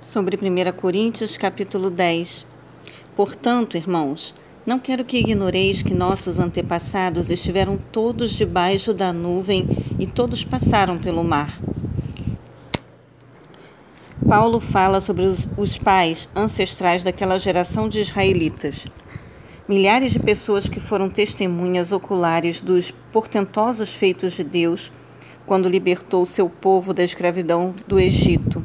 sobre 1 Coríntios capítulo 10. Portanto, irmãos, não quero que ignoreis que nossos antepassados estiveram todos debaixo da nuvem e todos passaram pelo mar. Paulo fala sobre os, os pais ancestrais daquela geração de israelitas. Milhares de pessoas que foram testemunhas oculares dos portentosos feitos de Deus quando libertou seu povo da escravidão do Egito.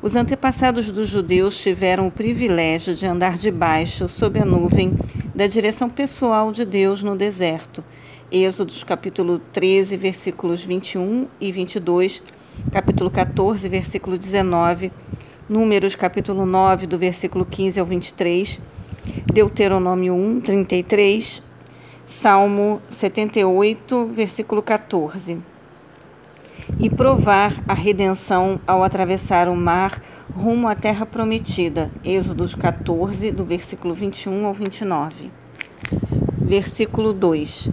Os antepassados dos judeus tiveram o privilégio de andar debaixo, sob a nuvem, da direção pessoal de Deus no deserto. Êxodos capítulo 13, versículos 21 e 22, capítulo 14, versículo 19, Números capítulo 9, do versículo 15 ao 23, Deuteronômio 1, 33, Salmo 78, versículo 14 e provar a redenção ao atravessar o mar rumo à terra prometida. Êxodo 14, do versículo 21 ao 29. Versículo 2.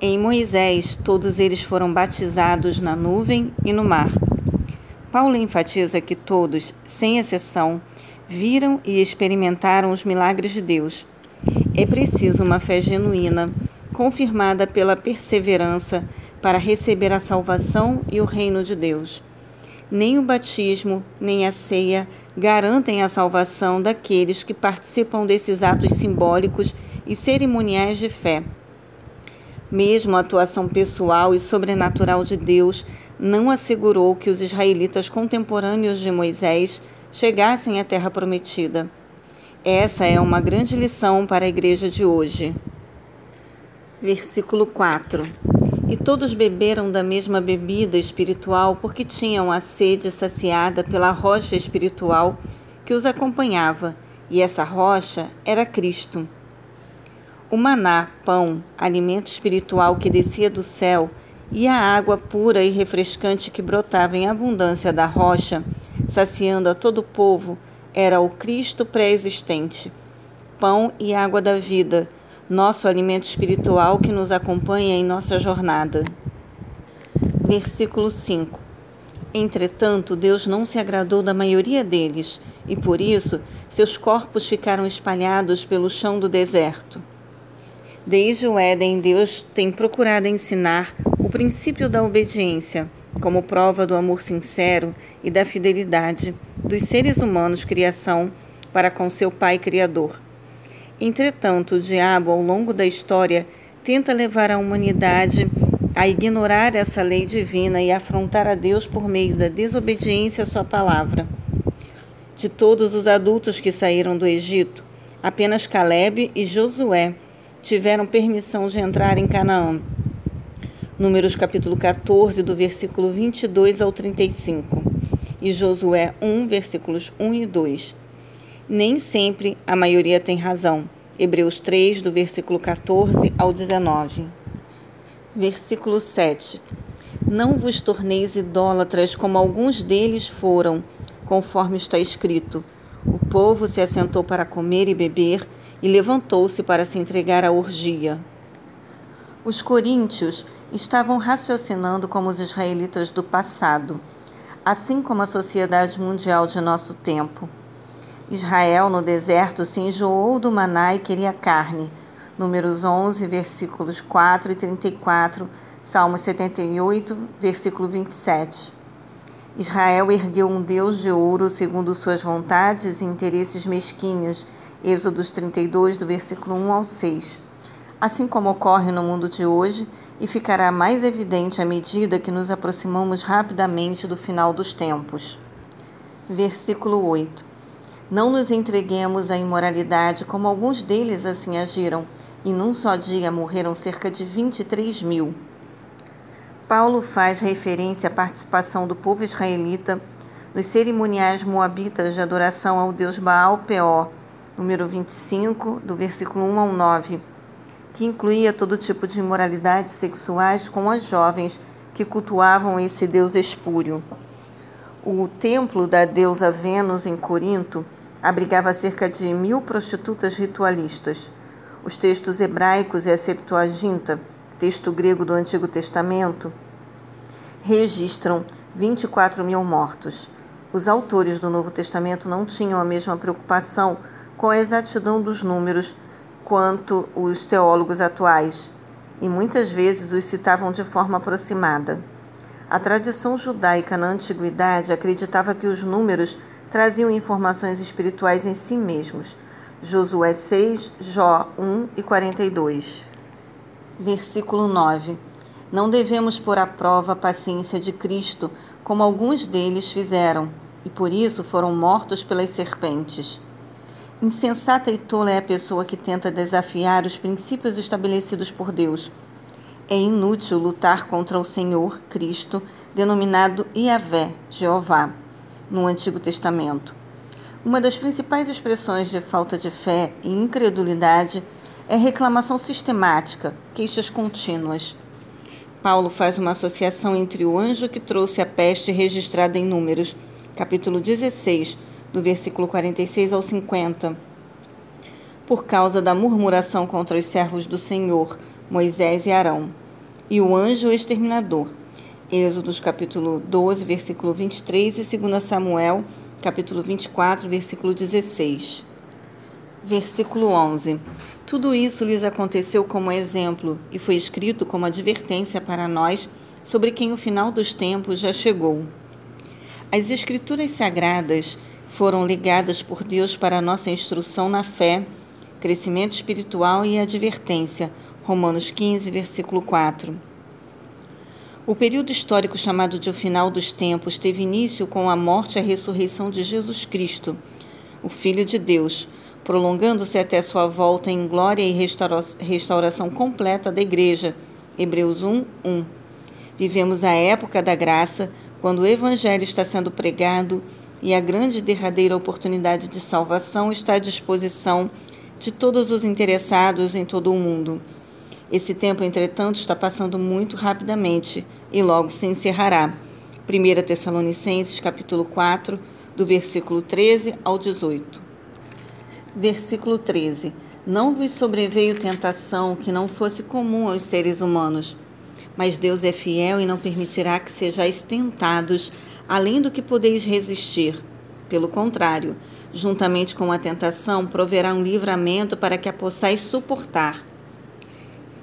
Em Moisés, todos eles foram batizados na nuvem e no mar. Paulo enfatiza que todos, sem exceção, viram e experimentaram os milagres de Deus. É preciso uma fé genuína, confirmada pela perseverança para receber a salvação e o reino de Deus. Nem o batismo, nem a ceia garantem a salvação daqueles que participam desses atos simbólicos e cerimoniais de fé. Mesmo a atuação pessoal e sobrenatural de Deus não assegurou que os israelitas contemporâneos de Moisés chegassem à terra prometida. Essa é uma grande lição para a igreja de hoje. Versículo 4 e todos beberam da mesma bebida espiritual porque tinham a sede saciada pela rocha espiritual que os acompanhava, e essa rocha era Cristo. O maná, pão, alimento espiritual que descia do céu, e a água pura e refrescante que brotava em abundância da rocha, saciando a todo o povo, era o Cristo pré-existente, pão e água da vida nosso alimento espiritual que nos acompanha em nossa jornada. Versículo 5. Entretanto, Deus não se agradou da maioria deles, e por isso seus corpos ficaram espalhados pelo chão do deserto. Desde o Éden, Deus tem procurado ensinar o princípio da obediência, como prova do amor sincero e da fidelidade dos seres humanos criação para com seu Pai Criador. Entretanto, o diabo, ao longo da história, tenta levar a humanidade a ignorar essa lei divina e afrontar a Deus por meio da desobediência à sua palavra. De todos os adultos que saíram do Egito, apenas Caleb e Josué tiveram permissão de entrar em Canaã. Números capítulo 14, do versículo 22 ao 35, e Josué 1, versículos 1 e 2. Nem sempre a maioria tem razão. Hebreus 3, do versículo 14 ao 19. Versículo 7. Não vos torneis idólatras como alguns deles foram, conforme está escrito. O povo se assentou para comer e beber e levantou-se para se entregar à orgia. Os coríntios estavam raciocinando como os israelitas do passado, assim como a sociedade mundial de nosso tempo. Israel no deserto se enjoou do maná e queria carne. Números 11, versículos 4 e 34, Salmos 78, versículo 27. Israel ergueu um Deus de ouro segundo suas vontades e interesses mesquinhos. Êxodos 32, do versículo 1 ao 6. Assim como ocorre no mundo de hoje e ficará mais evidente à medida que nos aproximamos rapidamente do final dos tempos. Versículo 8. Não nos entreguemos à imoralidade, como alguns deles assim agiram, e num só dia morreram cerca de 23 mil. Paulo faz referência à participação do povo israelita nos cerimoniais moabitas de adoração ao deus Baal Peor, número 25, do versículo 1 ao 9, que incluía todo tipo de imoralidades sexuais com as jovens que cultuavam esse deus espúrio. O templo da deusa Vênus em Corinto abrigava cerca de mil prostitutas ritualistas. Os textos hebraicos e a Septuaginta, texto grego do Antigo Testamento, registram 24 mil mortos. Os autores do Novo Testamento não tinham a mesma preocupação com a exatidão dos números quanto os teólogos atuais, e muitas vezes os citavam de forma aproximada. A tradição judaica na antiguidade acreditava que os números traziam informações espirituais em si mesmos. Josué 6, Jó 1 e 42. Versículo 9. Não devemos pôr à prova a paciência de Cristo, como alguns deles fizeram, e por isso foram mortos pelas serpentes. Insensata e tola é a pessoa que tenta desafiar os princípios estabelecidos por Deus. É inútil lutar contra o Senhor, Cristo, denominado Iavé, Jeová, no Antigo Testamento. Uma das principais expressões de falta de fé e incredulidade é reclamação sistemática, queixas contínuas. Paulo faz uma associação entre o anjo que trouxe a peste registrada em Números, capítulo 16, do versículo 46 ao 50. Por causa da murmuração contra os servos do Senhor, Moisés e Arão, e o anjo exterminador. Êxodos capítulo 12, versículo 23 e 2 Samuel, capítulo 24, versículo 16. Versículo 11. Tudo isso lhes aconteceu como exemplo e foi escrito como advertência para nós sobre quem o final dos tempos já chegou. As Escrituras Sagradas foram ligadas por Deus para nossa instrução na fé, crescimento espiritual e advertência. Romanos 15, versículo 4. O período histórico chamado de o final dos tempos teve início com a morte e a ressurreição de Jesus Cristo, o Filho de Deus, prolongando-se até sua volta em glória e restauração completa da Igreja. Hebreus 1, 1. Vivemos a época da graça, quando o Evangelho está sendo pregado e a grande derradeira oportunidade de salvação está à disposição de todos os interessados em todo o mundo. Esse tempo, entretanto, está passando muito rapidamente e logo se encerrará. 1 Tessalonicenses, capítulo 4, do versículo 13 ao 18. Versículo 13. Não vos sobreveio tentação que não fosse comum aos seres humanos, mas Deus é fiel e não permitirá que sejais tentados além do que podeis resistir. Pelo contrário, juntamente com a tentação, proverá um livramento para que a possais suportar.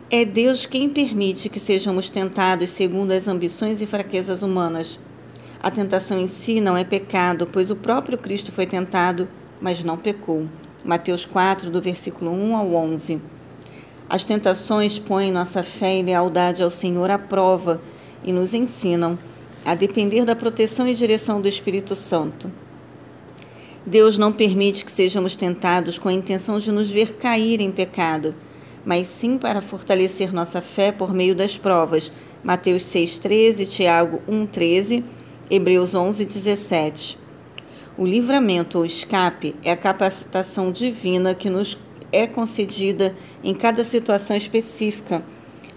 É Deus quem permite que sejamos tentados segundo as ambições e fraquezas humanas. A tentação em si não é pecado, pois o próprio Cristo foi tentado, mas não pecou. Mateus 4, do versículo 1 ao 11. As tentações põem nossa fé e lealdade ao Senhor à prova e nos ensinam a depender da proteção e direção do Espírito Santo. Deus não permite que sejamos tentados com a intenção de nos ver cair em pecado, mas sim para fortalecer nossa fé por meio das provas. Mateus 6,13, Tiago 1,13, Hebreus 11,17. O livramento ou escape é a capacitação divina que nos é concedida em cada situação específica,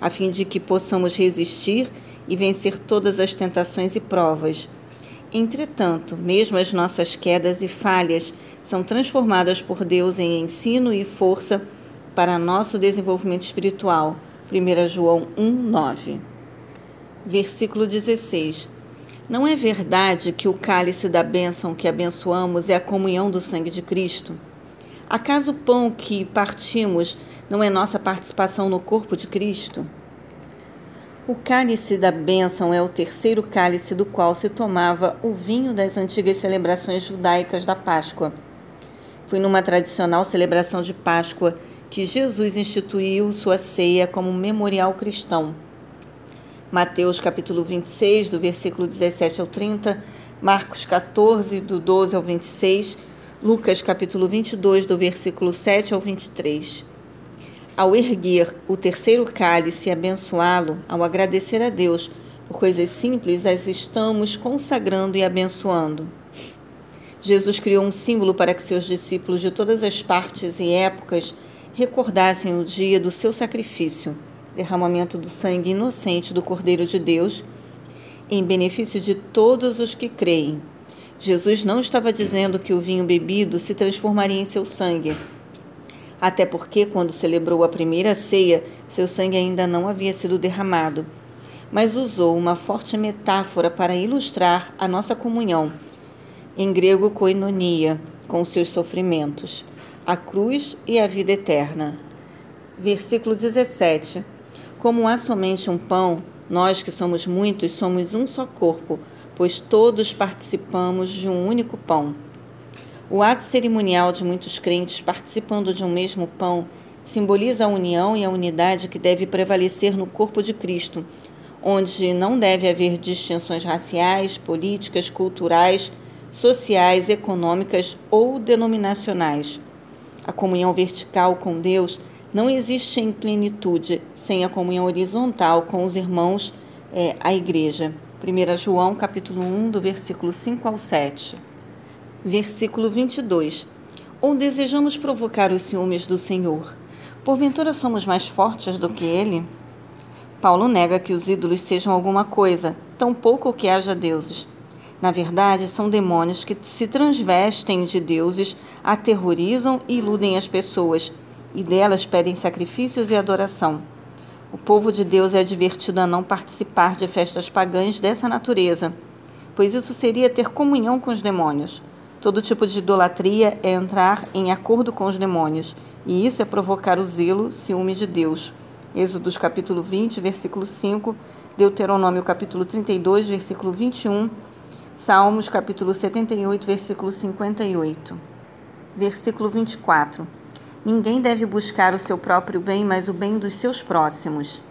a fim de que possamos resistir e vencer todas as tentações e provas. Entretanto, mesmo as nossas quedas e falhas são transformadas por Deus em ensino e força para nosso desenvolvimento espiritual. 1 João 1:9. Versículo 16. Não é verdade que o cálice da bênção que abençoamos é a comunhão do sangue de Cristo? Acaso o pão que partimos não é nossa participação no corpo de Cristo? O cálice da bênção é o terceiro cálice do qual se tomava o vinho das antigas celebrações judaicas da Páscoa. Foi numa tradicional celebração de Páscoa que Jesus instituiu sua ceia como memorial cristão. Mateus capítulo 26, do versículo 17 ao 30, Marcos 14, do 12 ao 26, Lucas capítulo 22, do versículo 7 ao 23. Ao erguer o terceiro cálice e abençoá-lo, ao agradecer a Deus por coisas simples, as estamos consagrando e abençoando. Jesus criou um símbolo para que seus discípulos de todas as partes e épocas recordassem o dia do seu sacrifício, derramamento do sangue inocente do Cordeiro de Deus, em benefício de todos os que creem. Jesus não estava dizendo que o vinho bebido se transformaria em seu sangue até porque, quando celebrou a primeira ceia, seu sangue ainda não havia sido derramado, mas usou uma forte metáfora para ilustrar a nossa comunhão. em grego koinonia, com seus sofrimentos, a cruz e a vida eterna. Versículo 17. Como há somente um pão, nós que somos muitos somos um só corpo, pois todos participamos de um único pão. O ato cerimonial de muitos crentes participando de um mesmo pão simboliza a união e a unidade que deve prevalecer no corpo de Cristo, onde não deve haver distinções raciais, políticas, culturais, sociais, econômicas ou denominacionais. A comunhão vertical com Deus não existe em plenitude sem a comunhão horizontal com os irmãos, é, a igreja. 1 João capítulo 1, do versículo 5 ao 7. Versículo 22. Ou desejamos provocar os ciúmes do Senhor? Porventura somos mais fortes do que ele? Paulo nega que os ídolos sejam alguma coisa, tampouco que haja deuses. Na verdade, são demônios que se transvestem de deuses, aterrorizam e iludem as pessoas, e delas pedem sacrifícios e adoração. O povo de Deus é advertido a não participar de festas pagãs dessa natureza, pois isso seria ter comunhão com os demônios. Todo tipo de idolatria é entrar em acordo com os demônios, e isso é provocar o zelo, ciúme de Deus. Êxodos capítulo 20, versículo 5, Deuteronômio capítulo 32, versículo 21, Salmos capítulo 78, versículo 58. Versículo 24. Ninguém deve buscar o seu próprio bem, mas o bem dos seus próximos.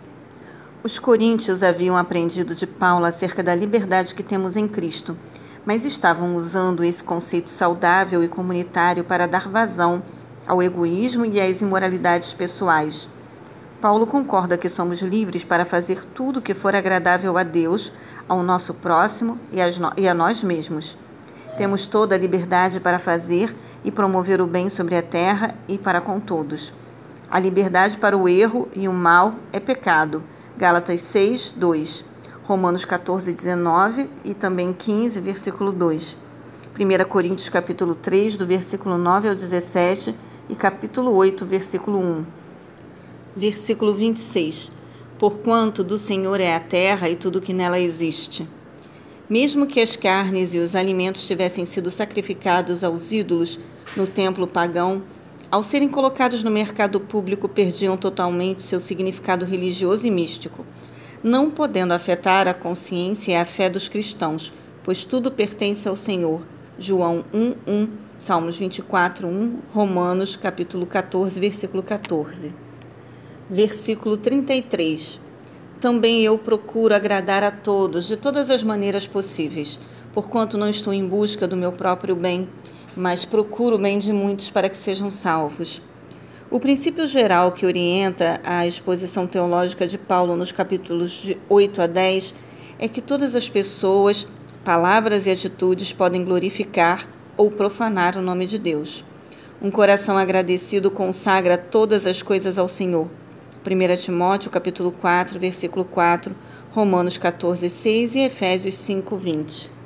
Os coríntios haviam aprendido de Paulo acerca da liberdade que temos em Cristo, mas estavam usando esse conceito saudável e comunitário para dar vazão ao egoísmo e às imoralidades pessoais. Paulo concorda que somos livres para fazer tudo o que for agradável a Deus, ao nosso próximo e a nós mesmos. Temos toda a liberdade para fazer e promover o bem sobre a terra e para com todos. A liberdade para o erro e o mal é pecado. Gálatas 6, 2. Romanos 14, 19 e também 15, versículo 2. 1 Coríntios capítulo 3, do versículo 9 ao 17 e capítulo 8, versículo 1 versículo 26. Porquanto do Senhor é a terra e tudo que nela existe. Mesmo que as carnes e os alimentos tivessem sido sacrificados aos ídolos no templo pagão, ao serem colocados no mercado público, perdiam totalmente seu significado religioso e místico, não podendo afetar a consciência e a fé dos cristãos, pois tudo pertence ao Senhor. João 1:1, Salmos 24:1, Romanos capítulo 14, versículo 14 versículo 33. Também eu procuro agradar a todos de todas as maneiras possíveis, porquanto não estou em busca do meu próprio bem, mas procuro o bem de muitos para que sejam salvos. O princípio geral que orienta a exposição teológica de Paulo nos capítulos de 8 a 10 é que todas as pessoas, palavras e atitudes podem glorificar ou profanar o nome de Deus. Um coração agradecido consagra todas as coisas ao Senhor 1 Timóteo capítulo 4, versículo 4, Romanos 14, 6 e Efésios 5, 20.